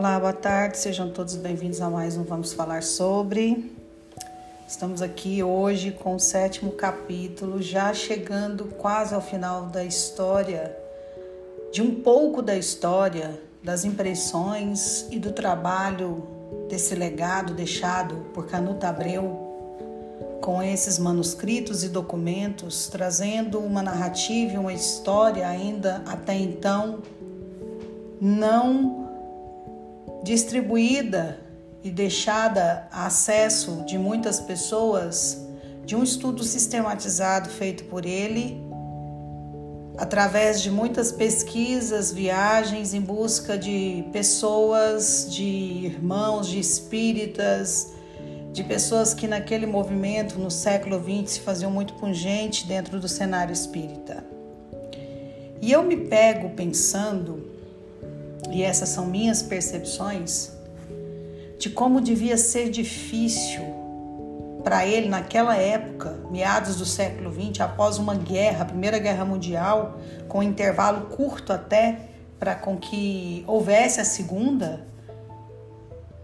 Olá, boa tarde, sejam todos bem-vindos a mais um Vamos Falar Sobre. Estamos aqui hoje com o sétimo capítulo, já chegando quase ao final da história, de um pouco da história, das impressões e do trabalho desse legado deixado por Canuto Abreu com esses manuscritos e documentos, trazendo uma narrativa e uma história ainda até então não distribuída e deixada a acesso de muitas pessoas de um estudo sistematizado feito por ele através de muitas pesquisas, viagens em busca de pessoas, de irmãos, de espíritas, de pessoas que naquele movimento no século XX se faziam muito pungente dentro do cenário espírita. E eu me pego pensando, e essas são minhas percepções, de como devia ser difícil para ele naquela época, meados do século XX, após uma guerra, a Primeira Guerra Mundial, com um intervalo curto até para com que houvesse a Segunda,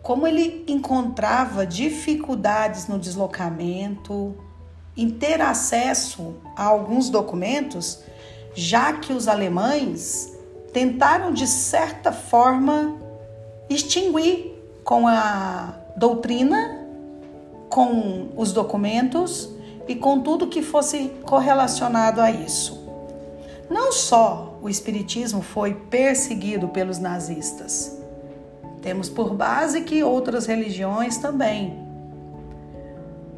como ele encontrava dificuldades no deslocamento, em ter acesso a alguns documentos, já que os alemães tentaram de certa forma extinguir com a doutrina, com os documentos e com tudo que fosse correlacionado a isso. Não só o espiritismo foi perseguido pelos nazistas, temos por base que outras religiões também.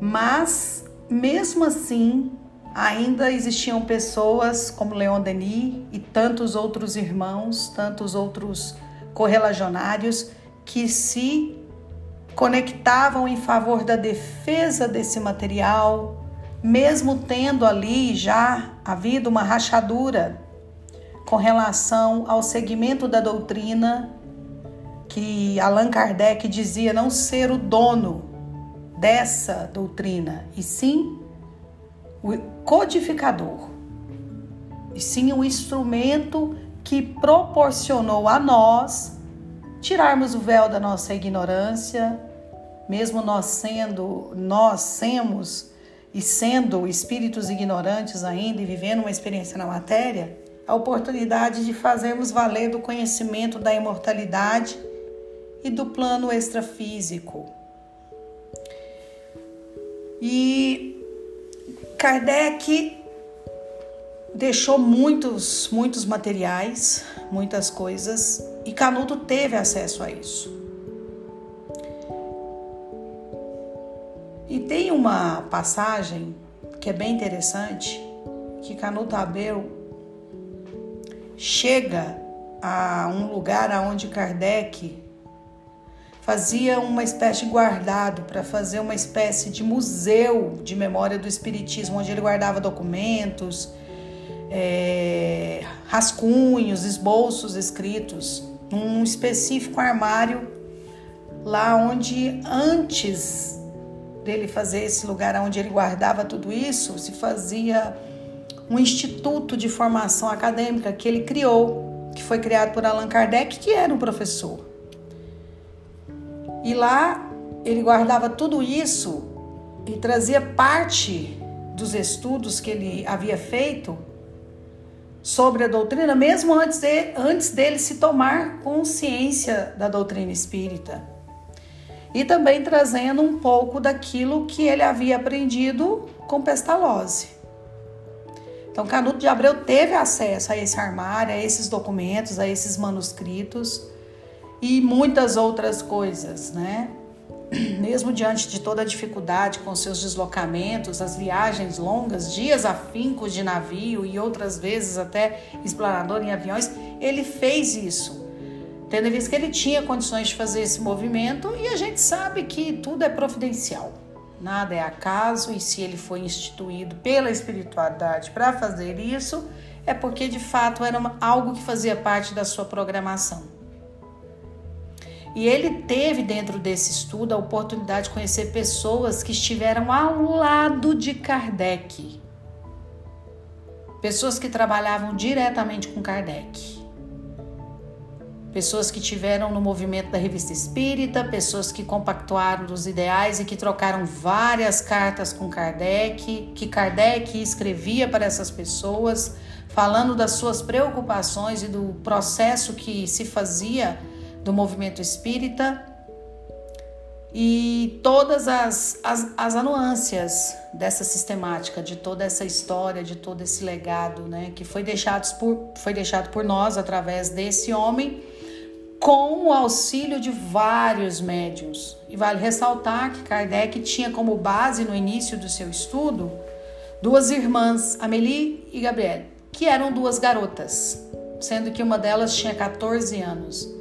Mas, mesmo assim, ainda existiam pessoas como Leon Denis e tantos outros irmãos, tantos outros correligionários que se conectavam em favor da defesa desse material, mesmo tendo ali já havido uma rachadura com relação ao segmento da doutrina que Allan Kardec dizia não ser o dono dessa doutrina, e sim o codificador, e sim o instrumento que proporcionou a nós tirarmos o véu da nossa ignorância, mesmo nós sendo, nós semos e sendo espíritos ignorantes ainda e vivendo uma experiência na matéria, a oportunidade de fazermos valer do conhecimento da imortalidade e do plano extrafísico. E Kardec deixou muitos, muitos materiais, muitas coisas, e Canuto teve acesso a isso. E tem uma passagem que é bem interessante, que Canuto Abreu chega a um lugar aonde Kardec fazia uma espécie de guardado para fazer uma espécie de museu de memória do Espiritismo, onde ele guardava documentos, é, rascunhos, esboços escritos, num específico armário lá onde antes dele fazer esse lugar onde ele guardava tudo isso, se fazia um instituto de formação acadêmica que ele criou, que foi criado por Allan Kardec, que era um professor. E lá ele guardava tudo isso e trazia parte dos estudos que ele havia feito sobre a doutrina, mesmo antes, de, antes dele se tomar consciência da doutrina espírita. E também trazendo um pouco daquilo que ele havia aprendido com Pestalozzi. Então, Canuto de Abreu teve acesso a esse armário, a esses documentos, a esses manuscritos e muitas outras coisas, né? Mesmo diante de toda a dificuldade com seus deslocamentos, as viagens longas, dias afincos de navio e outras vezes até explorador em aviões, ele fez isso. Tendo em vista que ele tinha condições de fazer esse movimento e a gente sabe que tudo é providencial. Nada é acaso e se ele foi instituído pela espiritualidade para fazer isso, é porque de fato era algo que fazia parte da sua programação. E ele teve dentro desse estudo a oportunidade de conhecer pessoas que estiveram ao lado de Kardec. Pessoas que trabalhavam diretamente com Kardec. pessoas que tiveram no movimento da revista espírita, pessoas que compactuaram dos ideais e que trocaram várias cartas com Kardec, que Kardec escrevia para essas pessoas, falando das suas preocupações e do processo que se fazia do movimento espírita e todas as, as, as anuâncias dessa sistemática, de toda essa história, de todo esse legado né, que foi deixado, por, foi deixado por nós através desse homem, com o auxílio de vários médiums. E vale ressaltar que Kardec tinha como base no início do seu estudo duas irmãs, Amélie e Gabrielle, que eram duas garotas, sendo que uma delas tinha 14 anos.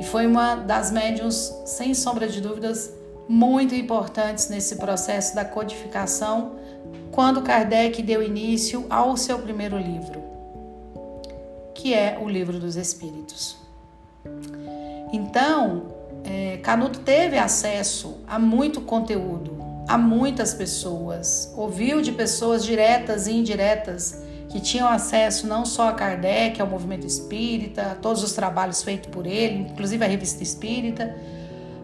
E foi uma das médiums, sem sombra de dúvidas, muito importantes nesse processo da codificação, quando Kardec deu início ao seu primeiro livro, que é o Livro dos Espíritos. Então, é, Canuto teve acesso a muito conteúdo, a muitas pessoas, ouviu de pessoas diretas e indiretas que tinham acesso não só a Kardec, ao movimento espírita, a todos os trabalhos feitos por ele, inclusive a revista espírita,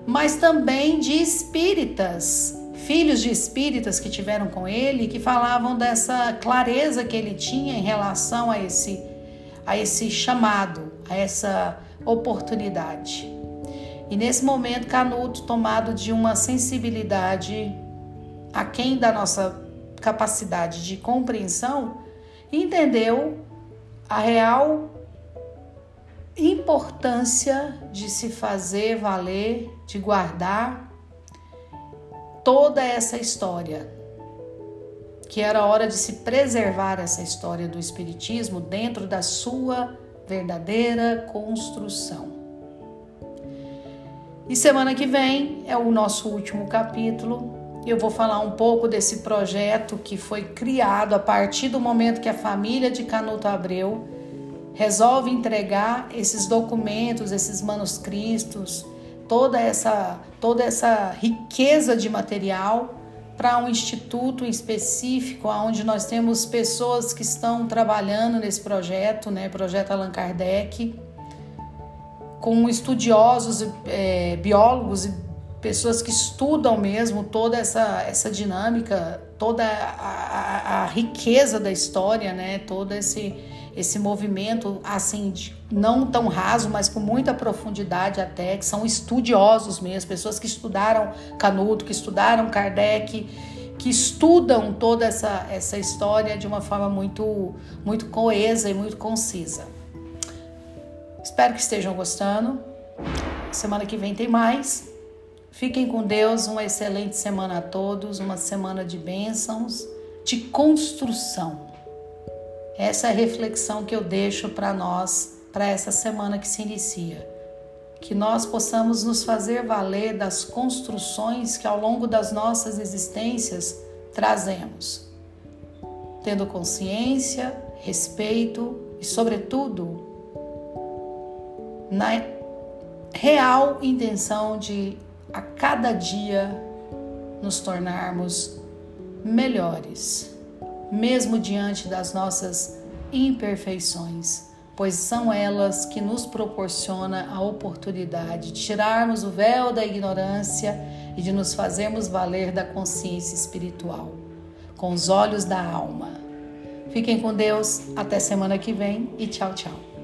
mas também de espíritas, filhos de espíritas que tiveram com ele, que falavam dessa clareza que ele tinha em relação a esse, a esse chamado, a essa oportunidade. E nesse momento, Canuto, tomado de uma sensibilidade aquém da nossa capacidade de compreensão, entendeu a real importância de se fazer valer, de guardar toda essa história. Que era hora de se preservar essa história do Espiritismo dentro da sua verdadeira construção. E semana que vem é o nosso último capítulo eu vou falar um pouco desse projeto que foi criado a partir do momento que a família de Canuto Abreu resolve entregar esses documentos, esses manuscritos, toda essa, toda essa riqueza de material para um instituto específico, onde nós temos pessoas que estão trabalhando nesse projeto, né, projeto Allan Kardec, com estudiosos, é, biólogos e pessoas que estudam mesmo toda essa, essa dinâmica, toda a, a, a riqueza da história, né? Todo esse, esse movimento, assim, não tão raso, mas com muita profundidade até, que são estudiosos mesmo, pessoas que estudaram Canuto, que estudaram Kardec, que estudam toda essa, essa história de uma forma muito, muito coesa e muito concisa. Espero que estejam gostando. Semana que vem tem mais. Fiquem com Deus, uma excelente semana a todos, uma semana de bênçãos, de construção. Essa é a reflexão que eu deixo para nós, para essa semana que se inicia. Que nós possamos nos fazer valer das construções que ao longo das nossas existências trazemos, tendo consciência, respeito e, sobretudo, na real intenção de a cada dia nos tornarmos melhores, mesmo diante das nossas imperfeições, pois são elas que nos proporcionam a oportunidade de tirarmos o véu da ignorância e de nos fazermos valer da consciência espiritual, com os olhos da alma. Fiquem com Deus, até semana que vem e tchau, tchau.